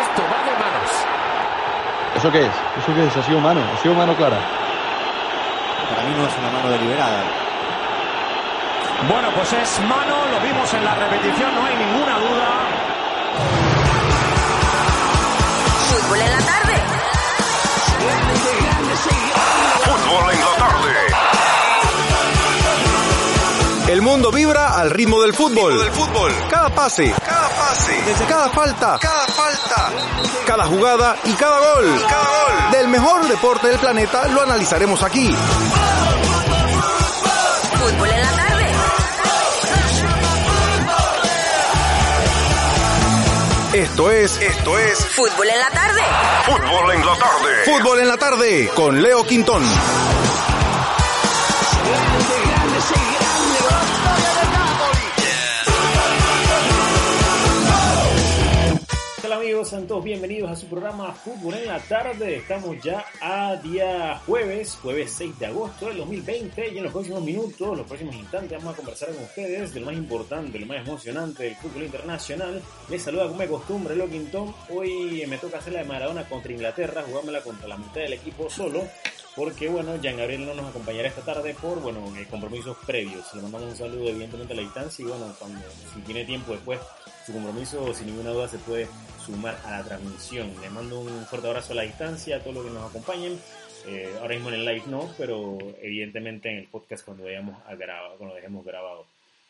Esto va de manos. ¿Eso qué es? ¿Eso qué es? ¿Ha sido mano? ¿Ha sido mano clara? Para mí no es una mano deliberada. Bueno, pues es mano, lo vimos en la repetición, no hay ninguna duda. Fútbol en la tarde. Fútbol en la tarde. El mundo vibra al ritmo del fútbol. Cada pase, cada pase, cada falta, cada falta, cada jugada y cada gol. Cada gol. Del mejor deporte del planeta lo analizaremos aquí. Fútbol en la tarde. Esto es, esto es Fútbol en la tarde. Fútbol en la tarde. Fútbol en la tarde con Leo Quintón. Amigos, sean todos bienvenidos a su programa Fútbol en la tarde. Estamos ya a día jueves, jueves 6 de agosto del 2020 y en los próximos minutos, los próximos instantes vamos a conversar con ustedes de lo más importante, lo más emocionante del fútbol internacional. Les saluda como de costumbre Lockington. Hoy me toca hacer la de Maradona contra Inglaterra, jugármela contra la mitad del equipo solo. Porque bueno, Jean Gabriel no nos acompañará esta tarde por bueno eh, compromisos previos. Le mandamos un saludo evidentemente a la distancia y bueno, cuando si tiene tiempo después su compromiso sin ninguna duda se puede sumar a la transmisión. Les mando un fuerte abrazo a la distancia a todos los que nos acompañen. Eh, ahora mismo en el live no, pero evidentemente en el podcast cuando vayamos a cuando dejemos grabado.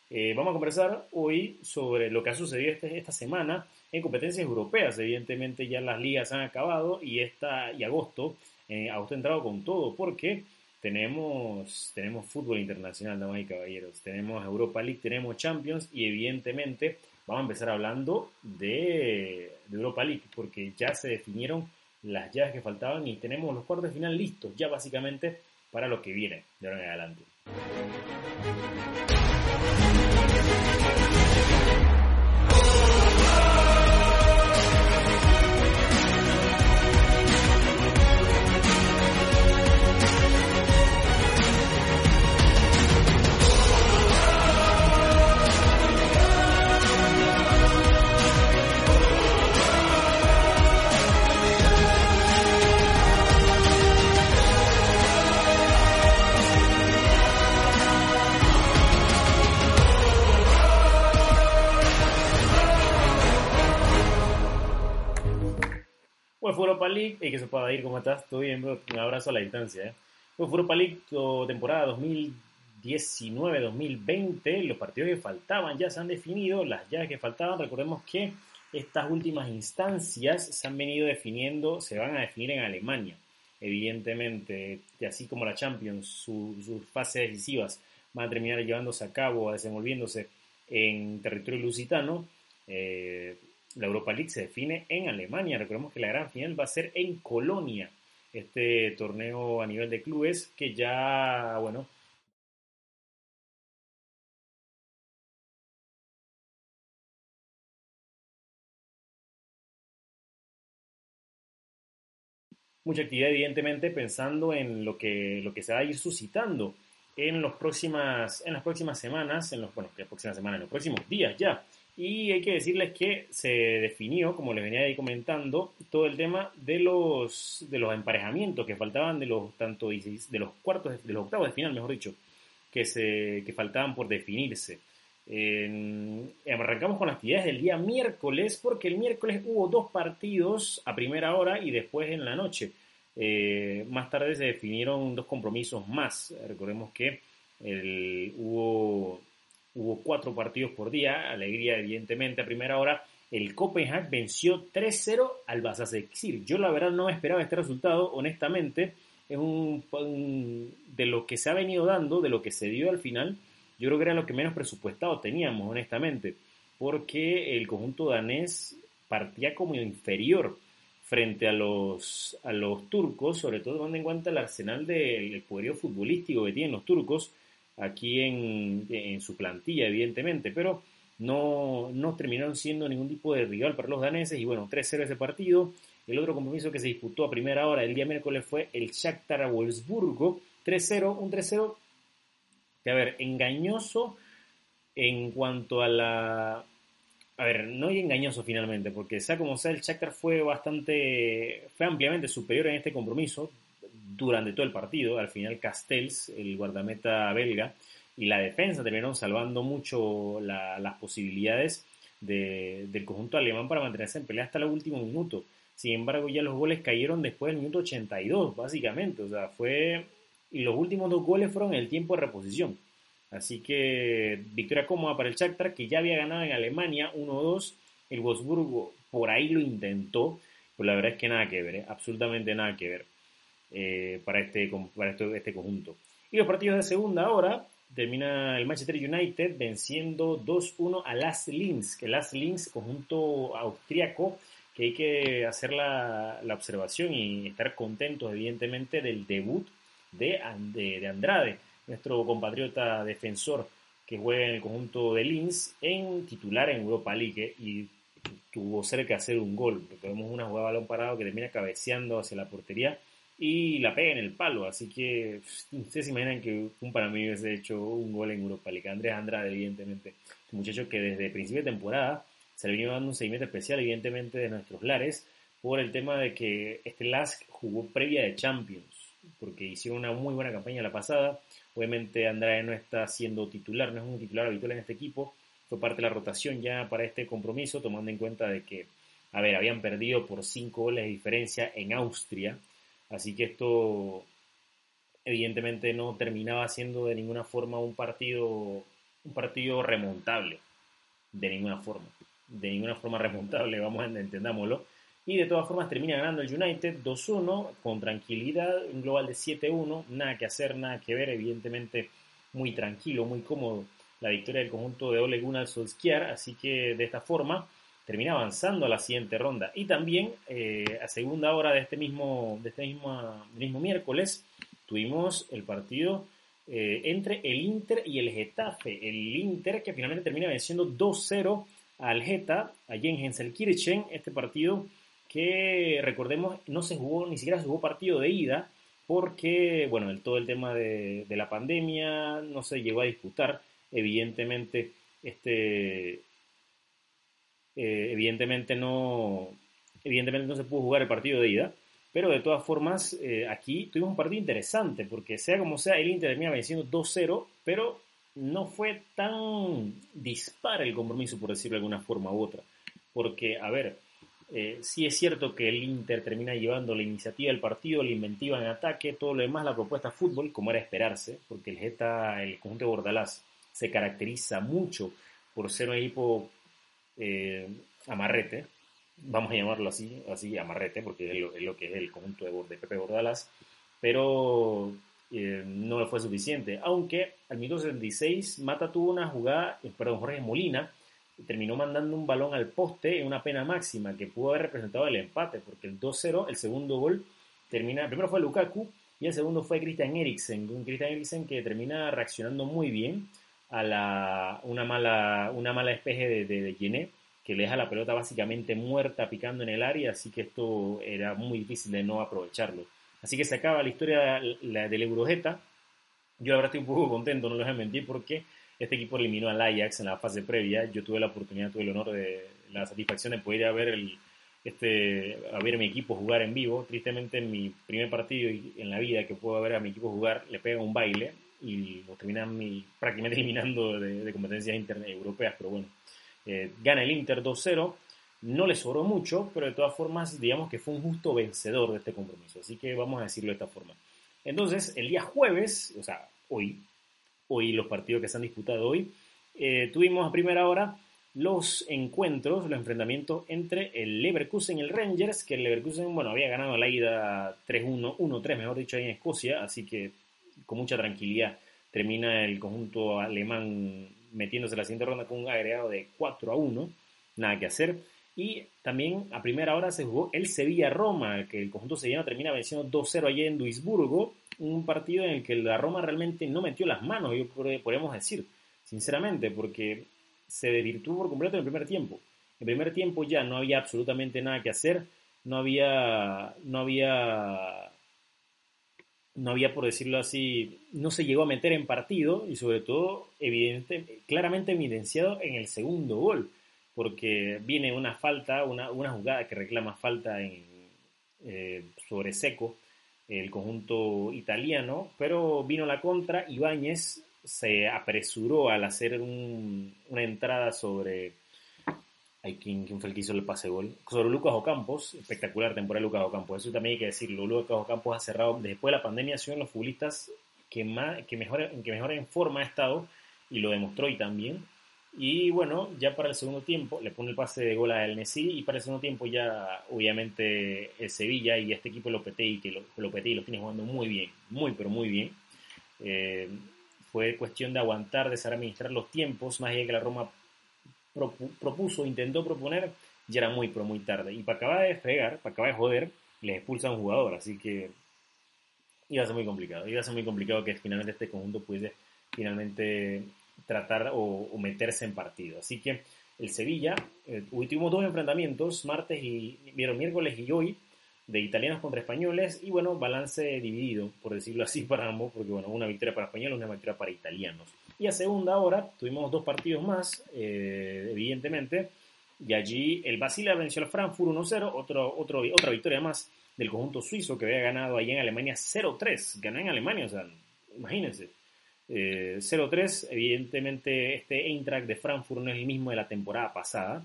Eh, vamos a conversar hoy sobre lo que ha sucedido este, esta semana en competencias europeas. Evidentemente ya las ligas han acabado y esta y agosto, eh, agosto ha entrado con todo porque tenemos, tenemos fútbol internacional, damas y caballeros. Tenemos Europa League, tenemos Champions y evidentemente vamos a empezar hablando de, Europa League, porque ya se definieron las llaves que faltaban y tenemos los cuartos de final listos, ya básicamente para lo que viene de ahora en adelante. Pues League, y que se pueda ir, ¿cómo estás? Todo bien? Un abrazo a la distancia, ¿eh? Pues League, temporada 2019-2020, los partidos que faltaban ya se han definido, las llaves que faltaban, recordemos que estas últimas instancias se han venido definiendo, se van a definir en Alemania, evidentemente, así como la Champions, su, sus fases decisivas van a terminar llevándose a cabo, desenvolviéndose en territorio lusitano, eh, la Europa League se define en Alemania. Recordemos que la gran final va a ser en Colonia, este torneo a nivel de clubes que ya, bueno, mucha actividad evidentemente pensando en lo que, lo que se va a ir suscitando en, los próximas, en las próximas semanas, en los, bueno, las próximas semanas, en los próximos días ya. Y hay que decirles que se definió, como les venía ahí comentando, todo el tema de los, de los emparejamientos que faltaban de los tanto de los cuartos, de los octavos de final, mejor dicho, que, se, que faltaban por definirse. Eh, arrancamos con las actividades del día miércoles, porque el miércoles hubo dos partidos a primera hora y después en la noche. Eh, más tarde se definieron dos compromisos más. Recordemos que hubo Hubo cuatro partidos por día, alegría evidentemente a primera hora. El Copenhague venció 3-0 al Basaksehir. Yo la verdad no esperaba este resultado, honestamente. Es un, un, de lo que se ha venido dando, de lo que se dio al final. yo creo que era lo que menos presupuestado teníamos, honestamente, porque el conjunto danés partía como inferior frente a los, a los turcos, sobre todo tomando en cuenta el arsenal del poderío futbolístico que tienen los turcos aquí en, en su plantilla, evidentemente, pero no, no terminaron siendo ningún tipo de rival para los daneses y bueno, 3-0 ese partido. El otro compromiso que se disputó a primera hora el día miércoles fue el Shakhtar Wolfsburgo, 3-0, un 3-0 que a ver, engañoso en cuanto a la... A ver, no hay engañoso finalmente, porque sea como sea, el Shakhtar fue bastante, fue ampliamente superior en este compromiso durante todo el partido. Al final Castells, el guardameta belga, y la defensa terminaron salvando mucho las posibilidades del conjunto alemán para mantenerse en pelea hasta el último minuto. Sin embargo, ya los goles cayeron después del minuto 82, básicamente. O sea, fue. Y los últimos dos goles fueron en el tiempo de reposición. Así que victoria cómoda para el Shakhtar, que ya había ganado en Alemania 1-2. El Wolfsburgo por ahí lo intentó, pero la verdad es que nada que ver, ¿eh? absolutamente nada que ver eh, para, este, para este, este conjunto. Y los partidos de segunda hora, termina el Manchester United venciendo 2-1 a Las Linz, que Las Linz, conjunto austriaco, que hay que hacer la, la, observación y estar contentos, evidentemente, del debut de, de, de, Andrade, nuestro compatriota defensor que juega en el conjunto de Linz en titular en Europa League y tuvo cerca de hacer un gol, vemos una jugada balón parado que termina cabeceando hacia la portería y la pega en el palo. Así que ustedes se imaginan que un mí hubiese hecho un gol en Europa League. Andrés Andrade, evidentemente, un muchacho que desde el principio de temporada se le vino dando un seguimiento especial, evidentemente, de nuestros lares, por el tema de que este Lask jugó previa de Champions, porque hicieron una muy buena campaña la pasada. Obviamente Andrade no está siendo titular, no es un titular habitual en este equipo. Fue parte de la rotación ya para este compromiso, tomando en cuenta de que, a ver, habían perdido por cinco goles de diferencia en Austria Así que esto evidentemente no terminaba siendo de ninguna forma un partido, un partido remontable. De ninguna forma. De ninguna forma remontable, vamos entendámoslo. Y de todas formas termina ganando el United 2-1 con tranquilidad, un global de 7-1, nada que hacer, nada que ver, evidentemente muy tranquilo, muy cómodo la victoria del conjunto de Ole Gunnar Solskjaer, así que de esta forma termina avanzando a la siguiente ronda. Y también eh, a segunda hora de este mismo, de este mismo, mismo miércoles tuvimos el partido eh, entre el Inter y el Getafe. El Inter que finalmente termina venciendo 2-0 al Geta, allí en Henselkirchen, este partido que recordemos no se jugó, ni siquiera se jugó partido de ida, porque, bueno, todo el tema de, de la pandemia no se llegó a disputar, evidentemente, este, eh, evidentemente, no, evidentemente no se pudo jugar el partido de ida, pero de todas formas eh, aquí tuvimos un partido interesante, porque sea como sea, el Inter termina venciendo 2-0, pero no fue tan dispar el compromiso, por decirlo de alguna forma u otra. Porque, a ver, eh, sí es cierto que el Inter termina llevando la iniciativa del partido, la inventiva en ataque, todo lo demás, la propuesta fútbol, como era esperarse, porque el Geta, el conjunto de Bordalás, se caracteriza mucho por ser un equipo eh, amarrete, vamos a llamarlo así, así amarrete, porque es lo, que es el conjunto de, Pepe Bordalas, pero eh, no fue suficiente. Aunque al minuto 76 Mata tuvo una jugada, eh, perdón, Jorge Molina terminó mandando un balón al poste en una pena máxima que pudo haber representado el empate, porque el 2-0, el segundo gol, termina, primero fue Lukaku y el segundo fue Christian Eriksen, un Christian Eriksen que termina reaccionando muy bien a la, una, mala, una mala espeje de, de, que le deja la pelota básicamente muerta picando en el área, así que esto era muy difícil de no aprovecharlo. Así que se acaba la historia del Eurojeta. Yo ahora estoy un poco contento, no les voy a mentir, porque este equipo eliminó al Ajax en la fase previa. Yo tuve la oportunidad, tuve el honor de la satisfacción de poder ver el, este, a ver mi equipo jugar en vivo. Tristemente en mi primer partido en la vida que puedo ver a mi equipo jugar, le pega un baile y lo terminan prácticamente eliminando de, competencias internet europeas, pero bueno, eh, gana el Inter 2-0, no le sobró mucho, pero de todas formas, digamos que fue un justo vencedor de este compromiso, así que vamos a decirlo de esta forma. Entonces, el día jueves, o sea, hoy, hoy los partidos que se han disputado hoy, eh, tuvimos a primera hora los encuentros, los enfrentamientos entre el Leverkusen y el Rangers, que el Leverkusen, bueno, había ganado la ida 3-1, 1-3, mejor dicho, ahí en Escocia, así que con mucha tranquilidad termina el conjunto alemán metiéndose en la siguiente ronda con un agregado de 4 a 1, nada que hacer. Y también a primera hora se jugó el Sevilla-Roma, que el conjunto sevillano termina venciendo 2-0 allí en Duisburgo, un partido en el que la Roma realmente no metió las manos, yo podríamos decir, sinceramente, porque se desvirtuó por completo en el primer tiempo. En el primer tiempo ya no había absolutamente nada que hacer, no había, no había, no había, por decirlo así, no se llegó a meter en partido y sobre todo, evidente, claramente evidenciado en el segundo gol porque viene una falta, una, una jugada que reclama falta en, eh, sobre seco el conjunto italiano, pero vino la contra, Ibáñez se apresuró al hacer una entrada sobre... Ay, ¿quién, ¿quién, fue el que hizo el pase gol? Sobre Lucas Ocampos, espectacular temporada Lucas Ocampos, eso también hay que decirlo, Lucas Ocampos ha cerrado, después de la pandemia, ha sido de los futbolistas que, más, que, mejor, que mejor en forma ha estado, y lo demostró hoy también, y bueno, ya para el segundo tiempo le pone el pase de gol a El Messi y para el segundo tiempo ya obviamente el Sevilla y este equipo Lopetegui, que Lopetegui lo tiene jugando muy bien, muy pero muy bien. Eh, fue cuestión de aguantar, de saber administrar los tiempos, más allá que la Roma propuso, intentó proponer, ya era muy pero muy tarde. Y para acabar de fregar, para acabar de joder, les expulsa a un jugador, así que iba a ser muy complicado, iba a ser muy complicado que finalmente este conjunto pudiese finalmente tratar o, meterse en partido. Así que el Sevilla, eh, tuvimos dos enfrentamientos, martes y miércoles y hoy, de italianos contra españoles, y bueno, balance dividido, por decirlo así, para ambos, porque bueno, una victoria para españoles, una victoria para italianos. Y a segunda hora tuvimos dos partidos más, eh, evidentemente, y allí el Basila venció al Frankfurt 1-0, otro, otro, otra victoria más del conjunto suizo que había ganado allí en Alemania 0-3, ganó en Alemania, o sea, imagínense. 0-3, eh, evidentemente este Eintracht de Frankfurt no es el mismo de la temporada pasada,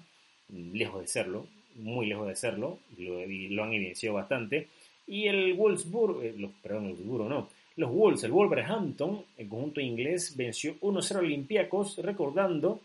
lejos de serlo, muy lejos de serlo, lo, han evidenciado bastante. Y el Wolfsburg, eh, los, perdón, el Wolfsburg no, los Wolves, el Wolverhampton, el conjunto inglés, venció 1-0 Olympiacos, recordando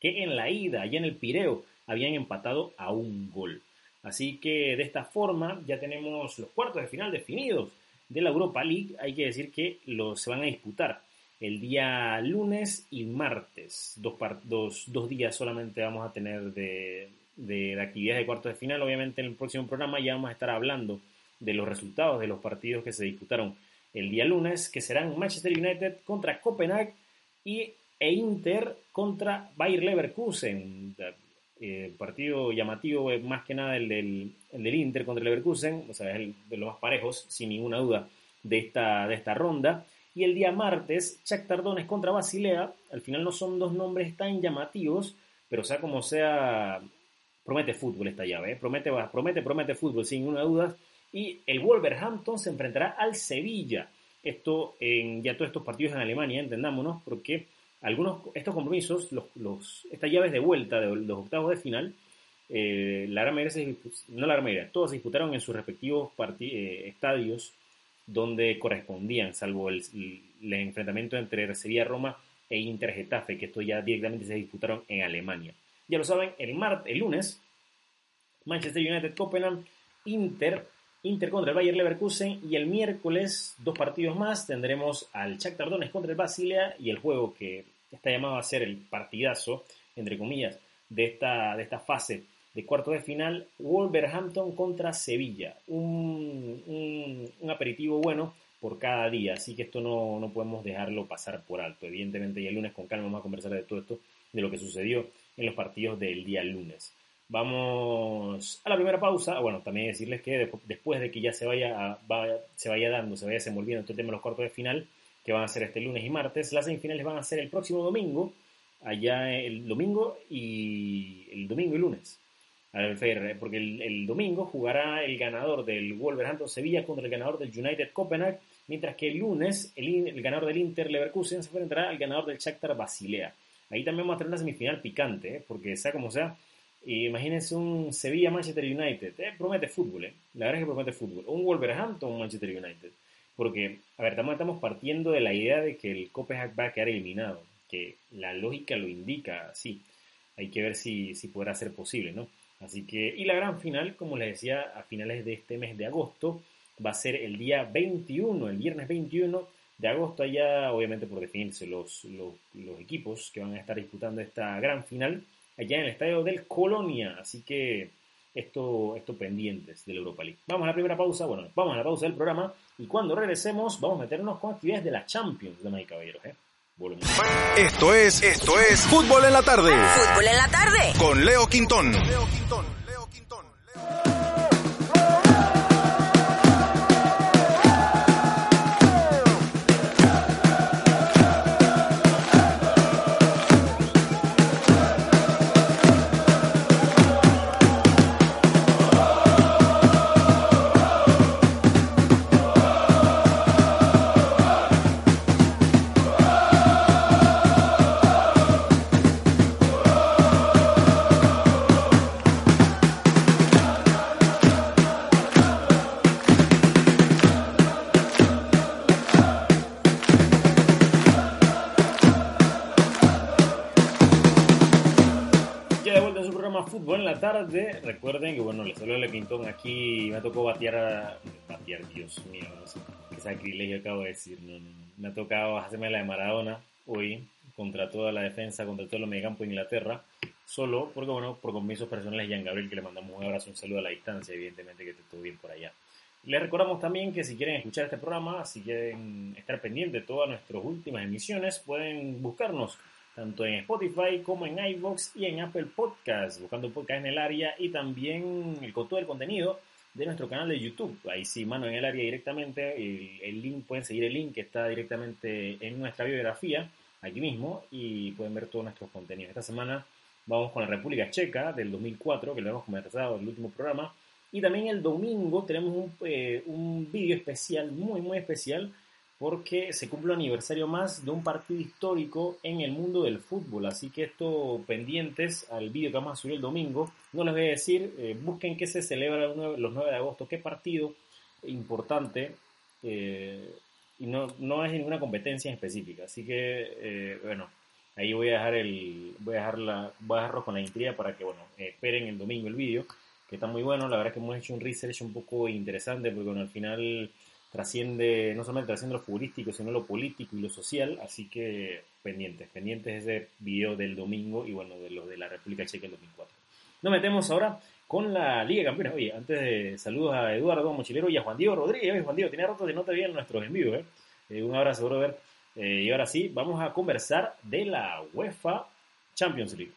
que en la ida, allá en el Pireo, habían empatado a un gol. Así que de esta forma ya tenemos los cuartos de final definidos de la Europa League, hay que decir que los, se van a disputar el día lunes y martes. Dos, dos, dos días solamente vamos a tener de, de, de actividades de cuartos de final. Obviamente en el próximo programa ya vamos a estar hablando de los resultados de los partidos que se disputaron el día lunes, que serán Manchester United contra Copenhague y, e Inter contra Bayer Leverkusen. Eh, partido llamativo eh, más que nada el del, el del, Inter contra Leverkusen, o sea, es el de los más parejos, sin ninguna duda, de esta, de esta ronda. Y el día martes, Chuck Tardones contra Basilea. Al final no son dos nombres tan llamativos, pero sea como sea, promete fútbol esta llave, ¿eh? promete, promete, promete fútbol, sin ninguna duda. Y el Wolverhampton se enfrentará al Sevilla. Esto en ya todos estos partidos en Alemania, entendámonos, porque algunos, estos compromisos, los, los, estas llaves de vuelta de los octavos de final, eh, la gran mayoría, no la gran todos se disputaron en sus respectivos eh, estadios donde correspondían, salvo el, enfrentamiento entre Sevilla-Roma e Inter-Getafe, que esto ya directamente se disputaron en Alemania. Ya lo saben, el, martes, el lunes, Manchester United-Copenhague, Inter, Inter contra el Bayer Leverkusen y el miércoles dos partidos más tendremos al Shakhtar Donetsk contra el Basilea y el juego que está llamado a ser el partidazo entre comillas de esta, de esta fase de cuarto de final Wolverhampton contra Sevilla. Un, un, un, aperitivo bueno por cada día así que esto no, no podemos dejarlo pasar por alto. Evidentemente y el lunes con calma vamos a conversar de todo esto de lo que sucedió en los partidos del día lunes Vamos a la primera pausa. Bueno, también decirles que después de que ya se vaya, se vaya dando, se vaya desenvolviendo este tema de los cuartos de final, que van a ser este lunes y martes, las semifinales van a ser el próximo domingo, allá el domingo y el domingo y lunes. Porque el, el domingo jugará el ganador del Wolverhampton Sevilla contra el ganador del United Copenhague, mientras que el lunes el, el ganador del Inter Leverkusen se enfrentará al ganador del Shakhtar Basilea. Ahí también vamos a tener una semifinal picante, ¿eh? porque sea como sea, imagínense un Sevilla-Manchester United. Eh, promete fútbol, eh. La verdad es que promete fútbol. Un Wolverhampton-Manchester United. Porque, a ver, estamos partiendo de la idea de que el Copenhague va a quedar eliminado. Que la lógica lo indica así. Hay que ver si, si podrá ser posible, ¿no? Así que, y la gran final, como les decía, a finales de este mes de agosto, va a ser el día 21, el viernes 21, de agosto, allá obviamente por definirse los, los, los equipos que van a estar disputando esta gran final allá en el estadio del Colonia. Así que esto, esto pendientes del Europa League. Vamos a la primera pausa, bueno, vamos a la pausa del programa y cuando regresemos vamos a meternos con actividades de la Champions, damas y caballeros. ¿eh? Volvemos. Esto es, esto es Fútbol en la tarde. Fútbol en la tarde. Con Leo Quintón. Ya de Fútbol en la tarde. Recuerden que, bueno, les saludo Le Pintón aquí. Me tocó batear a. Batear, Dios mío, qué sacrilegio acabo de decir. Me ha tocado hacerme la de Maradona hoy contra toda la defensa, contra todo el mediocampo de Inglaterra. Solo porque, bueno, por compromisos personales, Jan Gabriel, que le mandamos un abrazo, un saludo a la distancia, evidentemente que te estuvo bien por allá. Les recordamos también que si quieren escuchar este programa, si quieren estar pendientes de todas nuestras últimas emisiones, pueden buscarnos tanto en Spotify como en iVoox y en Apple Podcast, buscando podcast en el área y también el todo el contenido de nuestro canal de YouTube. Ahí sí, mano en el área directamente, el, el link, pueden seguir el link que está directamente en nuestra biografía, aquí mismo, y pueden ver todos nuestros contenidos. Esta semana vamos con la República Checa del 2004, que lo hemos conversado en el último programa, y también el domingo tenemos un, eh, un vídeo especial, muy, muy especial, porque se cumple un aniversario más de un partido histórico en el mundo del fútbol. Así que esto pendientes al vídeo que vamos a subir el domingo. No les voy a decir, eh, busquen qué se celebra el 9 los 9 de agosto, qué partido importante. eh, y no, no es ninguna competencia en específica. Así que, eh, bueno, ahí voy a dejar el voy a dejar la, voy a dejarlo con la intriga para que, bueno, esperen el domingo el vídeo, que está muy bueno. La verdad que hemos hecho un research un poco interesante, porque bueno, al final trasciende, no solamente trasciende lo futbolístico, sino lo político y lo social, así que pendientes, pendientes ese video del domingo y bueno, de lo de la República Checa del 2004. Nos metemos ahora con la Liga de Campeones. Oye, antes de saludos a Eduardo Mochilero y a Juan Diego Rodríguez. Oye, Juan Diego, tenía rato de no te veía en nuestros envíos, ¿eh? Eh, un abrazo, brother. Eh, y ahora sí, vamos a conversar de la UEFA Champions League.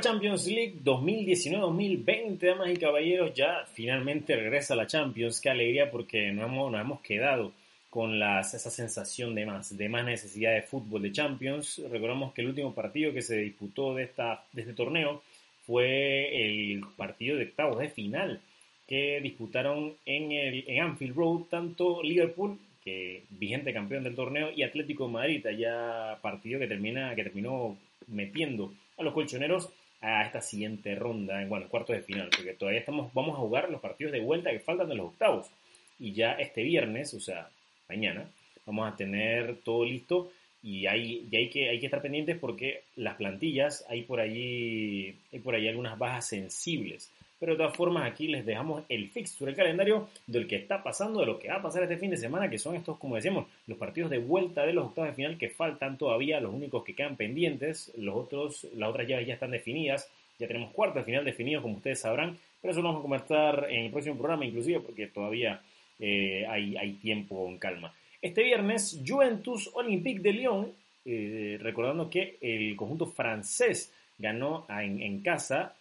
Champions League 2019-2020, damas y caballeros, ya finalmente regresa la Champions. Qué alegría porque nos hemos, nos hemos quedado con esa sensación de más, necesidad de fútbol de Champions. Recordamos que el último partido que se disputó de, este torneo fue el partido de octavos de final que disputaron en, el, en Anfield Road tanto Liverpool, que vigente campeón del torneo, y Atlético de Madrid, ya partido que, termina, que terminó metiendo a los colchoneros a esta siguiente ronda, en bueno, cuartos de final, porque todavía estamos, vamos a jugar los partidos de vuelta que faltan de los octavos. Y ya este viernes, o sea, mañana, vamos a tener todo listo y hay, y hay, que, hay que estar pendientes porque las plantillas, hay por allí, hay por allí algunas bajas sensibles. Pero de todas formas aquí les dejamos el fixture, el calendario del que está pasando, de lo que va a pasar este fin de semana, que son estos, como decíamos, los partidos de vuelta de los octavos de final que faltan todavía, los únicos que quedan pendientes, los otros, las otras llaves ya están definidas, ya tenemos cuartos de final definidos, como ustedes sabrán, pero eso lo vamos a comentar en el próximo programa, inclusive porque todavía eh, hay, hay tiempo en calma. Este viernes, Juventus Olympique de Lyon, eh, recordando que el conjunto francés ganó en, en casa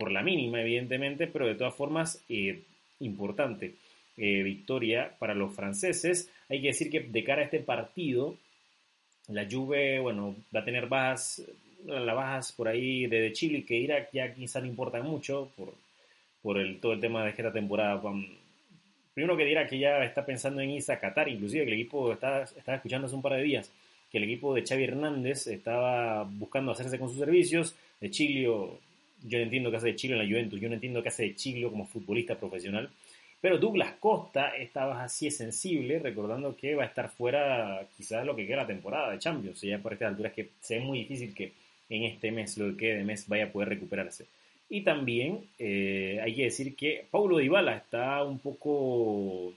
por la mínima, evidentemente, pero de todas formas, eh, importante eh, victoria para los franceses. Hay que decir que de cara a este partido, la Juve, bueno, va a tener bajas las bajas por ahí de Chile, que Irak ya quizá no importa mucho por, por el, todo el tema de esta temporada. Primero que dirá que ya está pensando en irse a Qatar, inclusive que el equipo está, estaba escuchando hace un par de días que el equipo de Xavi Hernández estaba buscando hacerse con sus servicios. De Chile, yo no entiendo qué hace de Chile en la Juventus, yo no entiendo qué hace de Chile como futbolista profesional. Pero Douglas Costa, esta baja sí es sensible, recordando que va a estar fuera quizás lo que queda la temporada de Champions. Ya por estas alturas que se ve muy difícil que en este mes, lo que quede de mes, vaya a poder recuperarse. Y también eh, hay que decir que Paulo Dybala está un poco,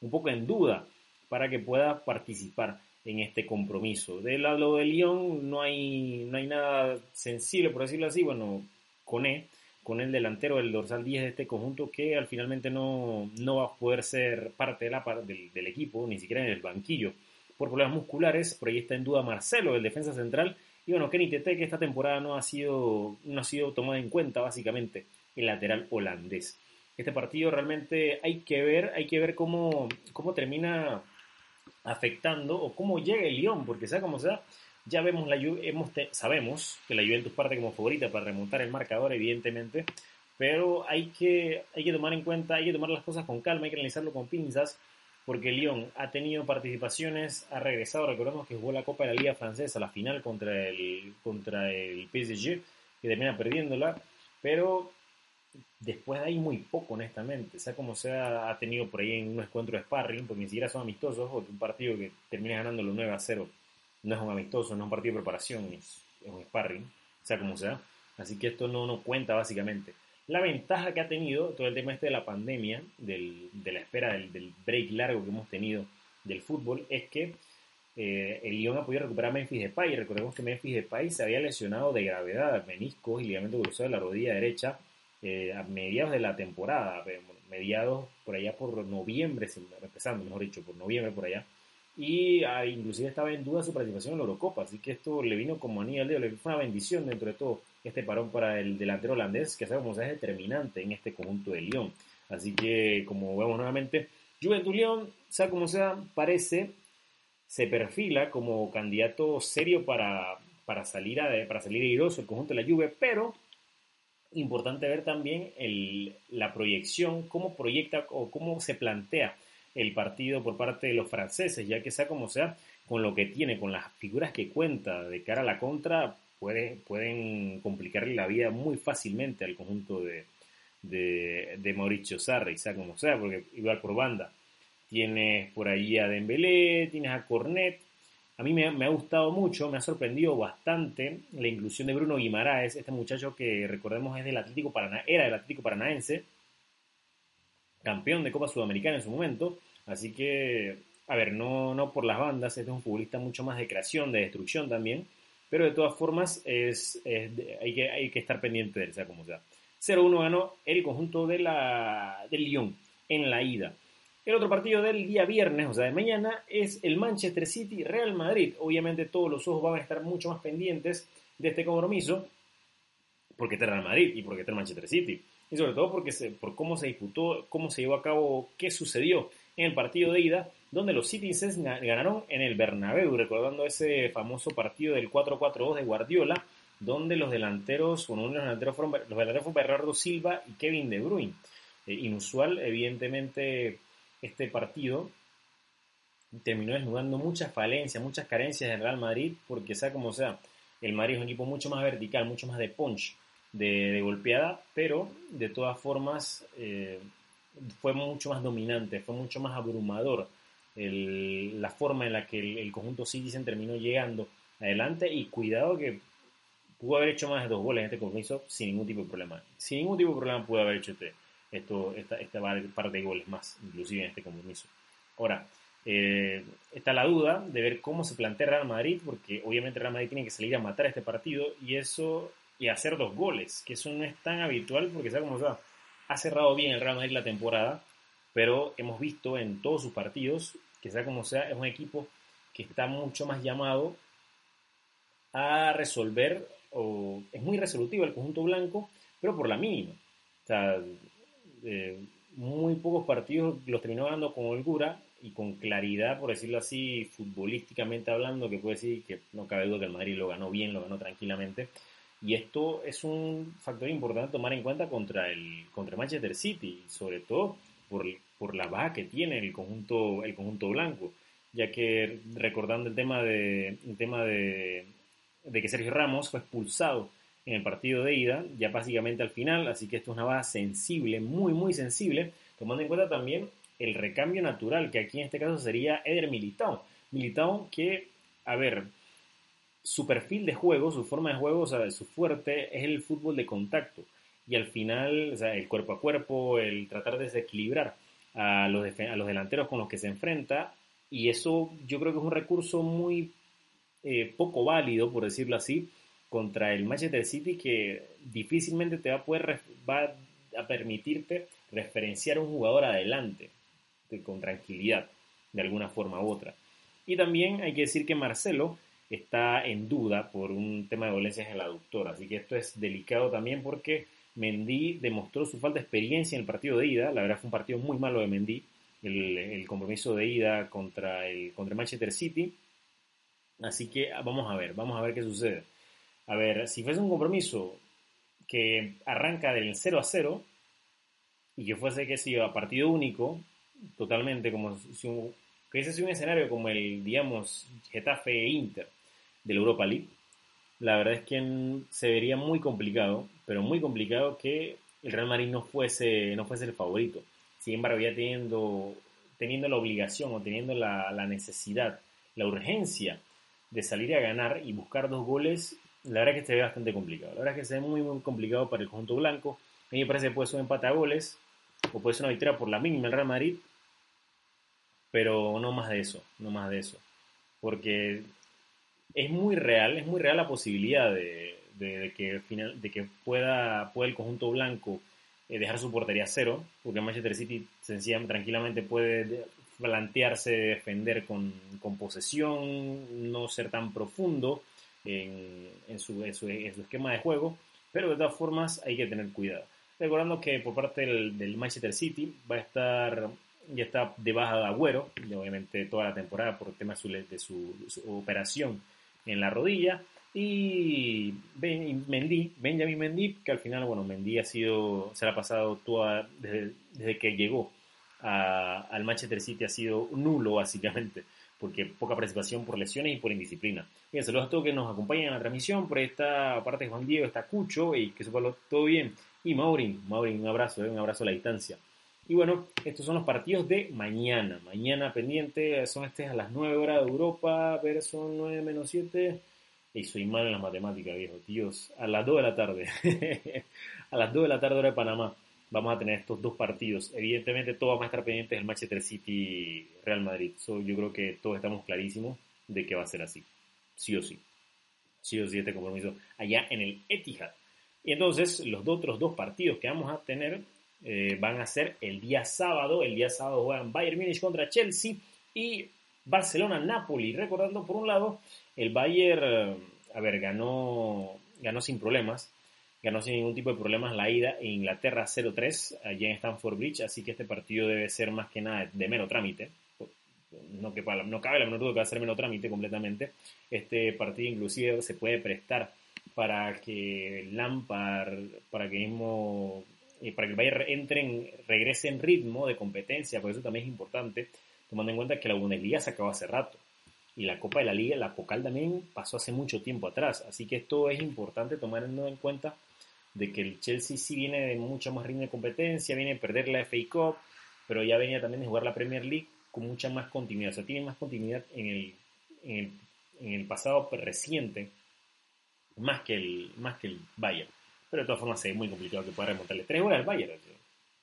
un poco en duda para que pueda participar en este compromiso. Del lado de Lyon no hay, no hay nada sensible, por decirlo así. Bueno, con E con el delantero del dorsal 10 de este conjunto que al finalmente no, no va a poder ser parte de la, del, del, equipo, ni siquiera en el banquillo, por problemas musculares. Por ahí está en duda Marcelo, el defensa central. Y bueno, Kenny Tete, que esta temporada no ha sido, no ha sido tomado en cuenta, básicamente, el lateral holandés. Este partido realmente hay que ver, hay que ver cómo, cómo termina afectando o cómo llega el Lyon, porque sea como sea, ya vemos la hemos sabemos que la Juventus parte como favorita para remontar el marcador, evidentemente, pero hay que, hay que tomar en cuenta, hay que tomar las cosas con calma, hay que analizarlo con pinzas, porque Lyon ha tenido participaciones, ha regresado, recordemos que jugó la Copa de la Liga Francesa, la final contra el, contra el PSG, que termina perdiéndola, pero después de ahí muy poco, honestamente. sea como sea, ha tenido por ahí en un encuentro de sparring, porque ni siquiera son amistosos, o un partido que termina ganando los 9 a 0 no es un amistoso, no es un partido de preparación, es, un sparring, sea como sea. Así que esto no, no cuenta básicamente. La ventaja que ha tenido todo el tema este de la pandemia, del, de la espera del, break largo que hemos tenido del fútbol, es que eh, el Lyon ha podido recuperar a Memphis Depay. Recordemos que Memphis Depay se había lesionado de gravedad, meniscos y ligamento cruzado de la rodilla derecha eh, a mediados de la temporada, mediados por allá por noviembre, empezando, mejor dicho, por noviembre por allá y ah, inclusive estaba en duda su participación en la Eurocopa, así que esto le vino como anillo al dedo, le fue una bendición dentro de todo este parón para el delantero holandés, que sabemos es determinante en este conjunto de Lyon. Así que, como vemos nuevamente, Juventus Lyon, sea como sea, parece, se perfila como candidato serio para, para salir a, para salir airoso el conjunto de la Juve, pero importante ver también el, la proyección, cómo proyecta o cómo se plantea el partido por parte de los franceses, ya que sea como sea, con lo que tiene, con las figuras que cuenta de cara a la contra, puede, pueden complicarle la vida muy fácilmente al conjunto de, de, Mauricio Sarri, sea como sea, porque igual por banda. Tienes por ahí a Dembélé, tienes a Cornet. A mí me, me, ha gustado mucho, me ha sorprendido bastante la inclusión de Bruno Guimaraes, este muchacho que recordemos es del Atlético Parana, era del Atlético Paranaense, campeón de Copa Sudamericana en su momento. Así que, a ver, no, no por las bandas, este es un futbolista mucho más de creación, de destrucción también. Pero de todas formas, es, hay, que, hay que estar pendiente de él, sea como sea. 0-1 ganó el conjunto de la, del Lyon en la ida. El otro partido del día viernes, o sea, de mañana, es el Manchester City Real Madrid. Obviamente todos los ojos van a estar mucho más pendientes de este compromiso, porque está el Real Madrid y porque está el Manchester City y sobre todo porque por cómo se disputó, cómo se llevó a cabo, qué sucedió en el partido de ida, donde los Citizens ganaron en el Bernabéu, recordando ese famoso partido del 4-4-2 de Guardiola, donde los delanteros, bueno, uno de los delanteros fueron, los delanteros fueron Bernardo Silva y Kevin De Bruyne. Eh, inusual, evidentemente, este partido terminó desnudando muchas falencias, muchas carencias del Real Madrid, porque sea como sea, el Madrid es un equipo mucho más vertical, mucho más de punch, de, golpeada, pero de todas formas eh, fue mucho más dominante, fue mucho más abrumador la forma en la que el, conjunto Citizen terminó llegando adelante y cuidado que pudo haber hecho más de dos goles en este compromiso sin ningún tipo de problema. Sin ningún tipo de problema pudo haber hecho este, esto, esta, esta par de goles más, inclusive en este compromiso. Ahora, eh, está la duda de ver cómo se plantea Real Madrid, porque obviamente Real Madrid tiene que salir a matar este partido y eso y hacer dos goles, que eso no es tan habitual porque sea como sea, ha cerrado bien el Real Madrid la temporada, pero hemos visto en todos sus partidos que sea como sea, es un equipo que está mucho más llamado a resolver, o es muy resolutivo el conjunto blanco, pero por la mínima. O sea, eh, muy pocos partidos los terminó ganando con holgura y con claridad, por decirlo así, futbolísticamente hablando, que puede decir que no cabe duda que el Madrid lo ganó bien, lo ganó tranquilamente. Y esto es un factor importante a tomar en cuenta contra el contra Manchester City, sobre todo por, por la baja que tiene el conjunto, el conjunto blanco, ya que recordando el tema de, el tema de, de que Sergio Ramos fue expulsado en el partido de ida, ya básicamente al final, así que esto es una baja sensible, muy, muy sensible, tomando en cuenta también el recambio natural, que aquí en este caso sería Eder Militao. Militao que, a ver, su perfil de juego, su forma de juego, o sea, su fuerte es el fútbol de contacto. Y al final, o sea, el cuerpo a cuerpo, el tratar de desequilibrar a los, a los delanteros con los que se enfrenta. Y eso yo creo que es un recurso muy eh, poco válido, por decirlo así, contra el Manchester City que difícilmente te va a poder va a permitirte referenciar a un jugador adelante con tranquilidad de alguna forma u otra. Y también hay que decir que Marcelo está en duda por un tema de dolencias en la aductora, así que esto es delicado también porque Mendy demostró su falta de experiencia en el partido de ida, la verdad fue un partido muy malo de Mendy, el, compromiso de ida contra el contra Manchester City, así que vamos a ver, vamos a ver qué sucede. A ver, si fuese un compromiso que arranca del 0 a 0 y que fuese que sido a partido único, totalmente como si un, que un escenario como el, digamos, Getafe Inter de la Europa League, la verdad es que se vería muy complicado, pero muy complicado que el Real Madrid no fuese, no fuese el favorito. Sin embargo, ya teniendo, teniendo la obligación o teniendo la, necesidad, la urgencia de salir a ganar y buscar dos goles, la verdad es que se ve bastante complicado. La verdad es que se ve muy, muy complicado para el conjunto blanco. A mí me parece que puede ser un empate a goles o puede ser una victoria por la mínima el Real Madrid, pero no más de eso, no más de eso. Porque es muy real, es muy real la posibilidad de, que, final, de que pueda, pueda el conjunto blanco eh, dejar su portería cero, porque Manchester City sencillamente, tranquilamente puede plantearse defender con, con posesión, no ser tan profundo en, su, esquema de juego, pero de todas formas hay que tener cuidado. Recordando que por parte del, Manchester City va a estar, ya está de baja de Agüero, y obviamente toda la temporada por el tema de su, operación en la rodilla, y ben, Mendy, Benjamin Mendy, que al final, bueno, Mendy ha sido, se la ha pasado toda, desde, desde que llegó al Manchester City ha sido nulo básicamente porque poca participación por lesiones y por indisciplina. Bien, saludos a todos que nos acompañan en la transmisión, por esta parte Juan Diego, está Cucho, y que supongo todo bien, y Maurin, Maurin, un abrazo, eh, un abrazo a la distancia. Y bueno, estos son los partidos de mañana, mañana pendiente, son este a las 9 horas de Europa, verso 9 menos 7, y soy malo en las matemáticas, viejo, Dios, a las 2 de la tarde, a las 2 de la tarde hora de Panamá vamos a tener estos dos partidos. Evidentemente, todos vamos a estar pendientes del Manchester City Real Madrid. yo creo que todos estamos clarísimos de que va a ser así. Sí o sí. Sí o sí este compromiso allá en el Etihad. Y entonces, los otros dos partidos que vamos a tener eh, van a ser el día sábado. El día sábado juegan Bayern Munich contra Chelsea y Barcelona-Napoli. Recordando, por un lado, el Bayern, a ver, ganó, ganó sin problemas ganó sin ningún tipo de problemas la ida en Inglaterra 0-3 allá en Stamford Bridge, así que este partido debe ser más que nada de menos trámite. No, que no cabe la menor duda que va a ser menos trámite completamente. Este partido inclusive se puede prestar para que Lampard, para que mismo, eh, para que el Bayern entre en, regrese en ritmo de competencia, por eso también es importante, tomando en cuenta que la Bundesliga se acabó hace rato. Y la Copa de la Liga, la Pocal también pasó hace mucho tiempo atrás. Así que esto es importante tomar en cuenta de que el Chelsea sí viene de mucha más ritmo de competencia, viene a perder la FA Cup, pero ya venía también de jugar la Premier League con mucha más continuidad. O sea, tiene más continuidad en el, en el, pasado reciente, más que, el, más que el Bayern. Pero de todas formas es muy complicado que pueda remontarle tres horas al Bayern.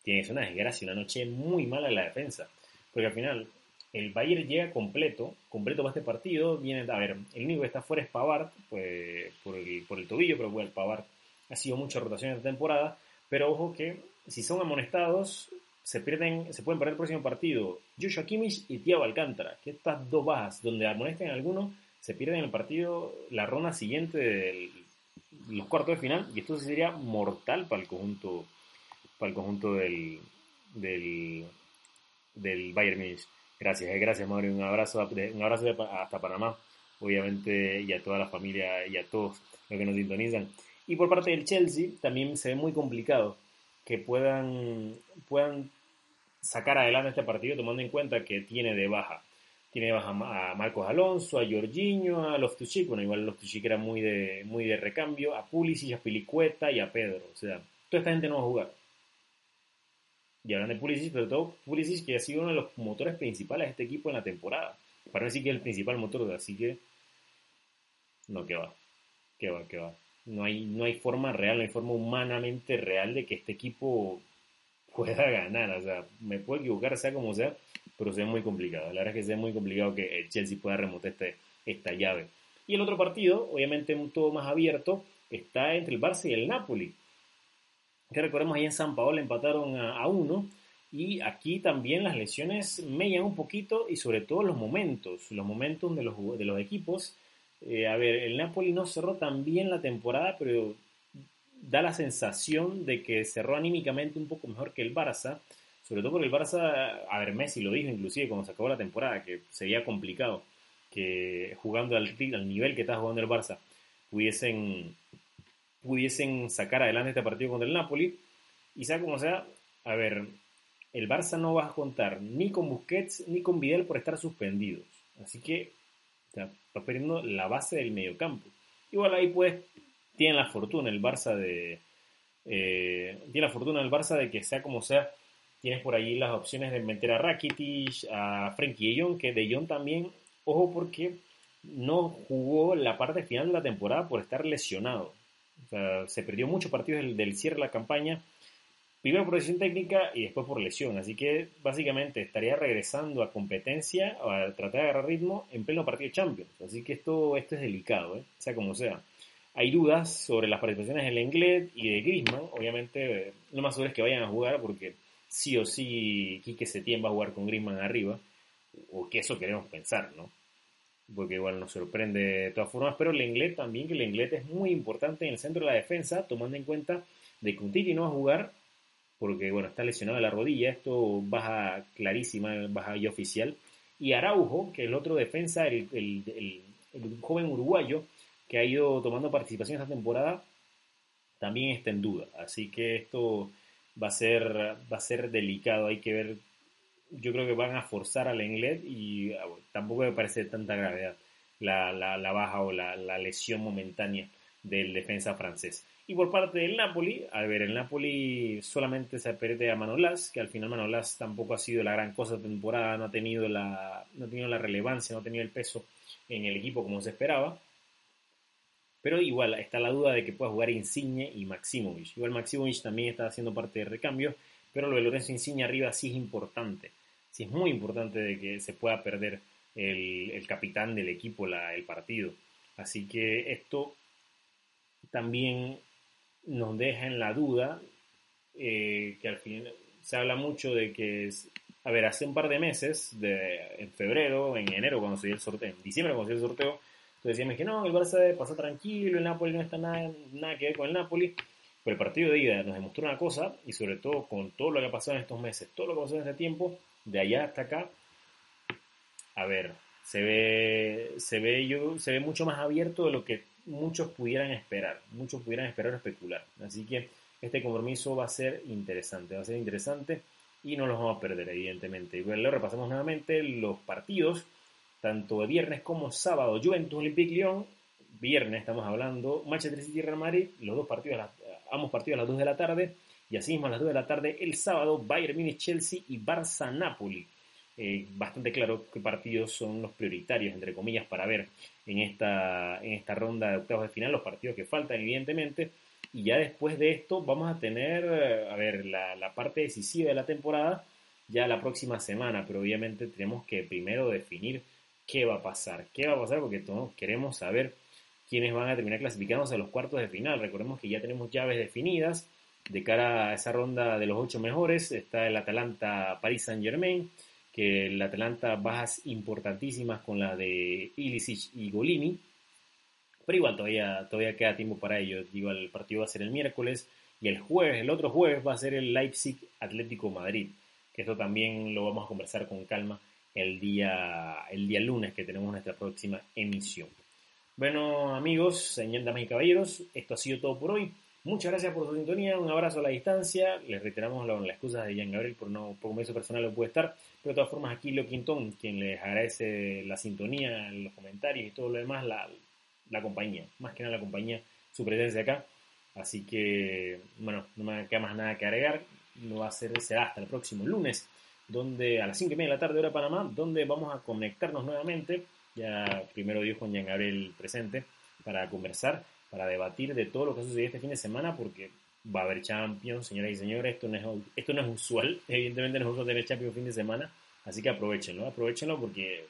Tiene una desgracia, una noche muy mala en la defensa. Porque al final el Bayern llega completo, completo para este partido. Viene, a ver, el único que está fuera es Pavard, pues, por, el, por el tobillo, pero bueno, Pavard ha sido mucha rotación esta temporada, pero ojo que si son amonestados, se pierden, se pueden perder el próximo partido Joshua Kimmich y Thiago Alcántara, que estas dos bajas, donde amonesten a alguno, se pierden el partido, la ronda siguiente de los cuartos de final, y esto sería mortal para el conjunto, para el conjunto del, del, del Bayern Munich. Gracias, eh, gracias Mario. Un abrazo, un abrazo hasta Panamá, obviamente, y a toda la familia y a todos los que nos sintonizan. Y por parte del Chelsea también se ve muy complicado que puedan, puedan sacar adelante este partido tomando en cuenta que tiene de baja. Tiene baja a Marcos Alonso, a Jorginho, a Loftus-Cheek, bueno, igual Loftus-Cheek era muy de, muy de recambio, a Pulisic, a Pilicueta y a Pedro. O sea, toda esta gente no va a jugar. Y hablan de Pulisic, pero todo Pulisic que ha sido uno de los motores principales de este equipo en la temporada. Para decir que es el principal motor, así que no, que va, que va, que va. No hay, no hay forma real, no hay forma humanamente real de que este equipo pueda ganar. O sea, me puedo equivocar, sea como sea, pero se muy complicado. La verdad es que se ve muy complicado que el Chelsea pueda remontar este, esta llave. Y el otro partido, obviamente todo más abierto, está entre el Barça y el Napoli. Que recordemos ahí en San Paolo empataron a, uno. Y aquí también las lesiones mellan un poquito y sobre todo los momentos, los momentos de los, de los equipos eh, a ver, el Napoli no cerró tan bien la temporada, pero da la sensación de que cerró anímicamente un poco mejor que el Barça. Sobre todo porque el Barça, a ver, Messi lo dijo inclusive cuando se acabó la temporada, que sería complicado que jugando al, nivel que está jugando el Barça pudiesen, pudiesen sacar adelante este partido contra el Napoli. Y sea como sea, a ver, el Barça no va a contar ni con Busquets ni con Vidal por estar suspendidos. Así que o sea, va perdiendo la base del mediocampo. Igual ahí pues tiene la fortuna el Barça de... Eh, tiene la fortuna el Barça de que sea como sea, tienes por ahí las opciones de meter a Rakitic, a Frenkie de Jong, que de Jong también, ojo porque no jugó la parte final de la temporada por estar lesionado. Se perdió muchos partidos del, cierre de la campaña Primero por decisión técnica y después por lesión. Así que básicamente estaría regresando a competencia a tratar de agarrar ritmo en pleno partido Champions. Así que esto, esto es delicado, ¿eh? sea como sea. Hay dudas sobre las participaciones del Lenglet y de Griezmann. Obviamente, lo más seguro es que vayan a jugar porque sí o sí Quique Setién va a jugar con Griezmann arriba. O que eso queremos pensar, ¿no? Porque igual nos sorprende de todas formas. Pero Lenglet también, que Lenglet es muy importante en el centro de la defensa, tomando en cuenta de que Untiti no va a jugar porque bueno, está lesionado la rodilla, esto baja clarísima, baja y oficial. Y Araujo, que es el otro defensa, el, el, joven uruguayo, que ha ido tomando participación esta temporada, también está en duda. Así que esto va a ser, va a ser delicado, hay que ver, yo creo que van a forzar al Englet y ah, tampoco me parece de tanta gravedad la, la, baja o la, la lesión momentánea del defensa francés. Y por parte del Napoli, a ver, el Napoli solamente se pierde a Manolas, que al final Manolas tampoco ha sido la gran cosa de temporada, no ha tenido la, no ha tenido la relevancia, no ha tenido el peso en el equipo como se esperaba. Pero igual está la duda de que pueda jugar Insigne y Maximovic. Igual Maximovic también está haciendo parte de recambio, pero lo de Lorenzo Insigne arriba sí es importante. Sí es muy importante de que se pueda perder el, capitán del equipo el partido. Así que esto también nos deja en la duda eh, que al fin se habla mucho de que, a ver, hace un par de meses, de, en febrero, en enero, cuando se dio el sorteo, en diciembre, cuando se dio el sorteo, decíamos que no, el Barça pasó tranquilo, el Napoli no está nada, nada que ver con el Napoli. Pero el partido de ida nos demostró una cosa, y sobre todo con todo lo que ha pasado en estos meses, todo lo que ha pasado en este tiempo, de allá hasta acá, a ver, se ve, se ve, yo, se ve mucho más abierto de lo que muchos pudieran esperar, muchos pudieran esperar o especular. Así que este compromiso va a ser interesante, va a ser interesante y no los vamos a perder, evidentemente. Y bueno, repasamos nuevamente los partidos, tanto de viernes como sábado. Juventus Olympique Lyon, viernes estamos hablando, Manchester City Real Madrid, los dos partidos, ambos partidos a las 2 de la tarde, y así mismo a las 2 de la tarde el sábado, Bayern Munich Chelsea y Barça Napoli. Eh, bastante claro qué partidos son los prioritarios, entre comillas, para ver en esta, en esta ronda de octavos de final, los partidos que faltan, evidentemente. Y ya después de esto vamos a tener, a ver, la, la parte decisiva de la temporada ya la próxima semana, pero obviamente tenemos que primero definir qué va a pasar, qué va a pasar porque todos queremos saber quiénes van a terminar clasificándose a los cuartos de final. Recordemos que ya tenemos llaves definidas de cara a esa ronda de los ocho mejores. Está el Atalanta Paris Saint Germain, que el Atlanta bajas importantísimas con la de Ilicic y Golini. Pero igual todavía, todavía queda tiempo para ello. Digo, el partido va a ser el miércoles y el jueves, el otro jueves va a ser el Leipzig Atlético Madrid. Que esto también lo vamos a conversar con calma el día, el día lunes que tenemos nuestra próxima emisión. Bueno, amigos, damas y caballeros, esto ha sido todo por hoy. Muchas gracias por su sintonía, un abrazo a la distancia. Les reiteramos la, la excusa de Jean Gabriel por no por compromiso personal no puede estar, pero de todas formas aquí Leo Quintón, quien les agradece la sintonía, los comentarios y todo lo demás, la, la compañía, más que nada la compañía, su presencia acá. Así que, bueno, no me queda más nada que agregar. No va a ser, será hasta el próximo lunes, donde a las 5 y media de la tarde, hora Panamá, donde vamos a conectarnos nuevamente. Ya primero Dios con Jean Gabriel presente para conversar, para debatir de todo lo que ha sucedido este fin de semana, porque va a haber Champions, señoras y señores. Esto no es, esto no es usual. Evidentemente, nosotros tenemos Champions fin de semana, así que aprovechenlo, aprovechenlo porque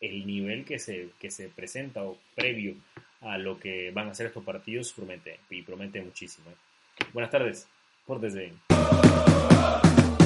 el nivel que se, que se presenta o previo a lo que van a hacer estos partidos promete y promete muchísimo. ¿eh? Buenas tardes, pórtese bien.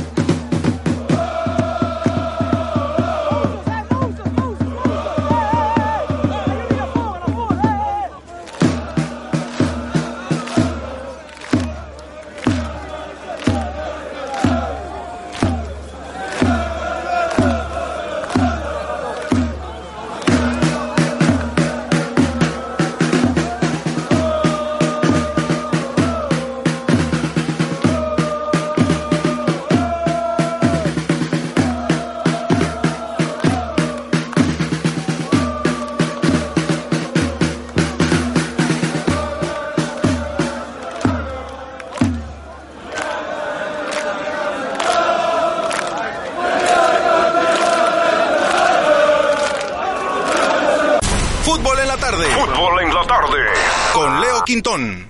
Quintón.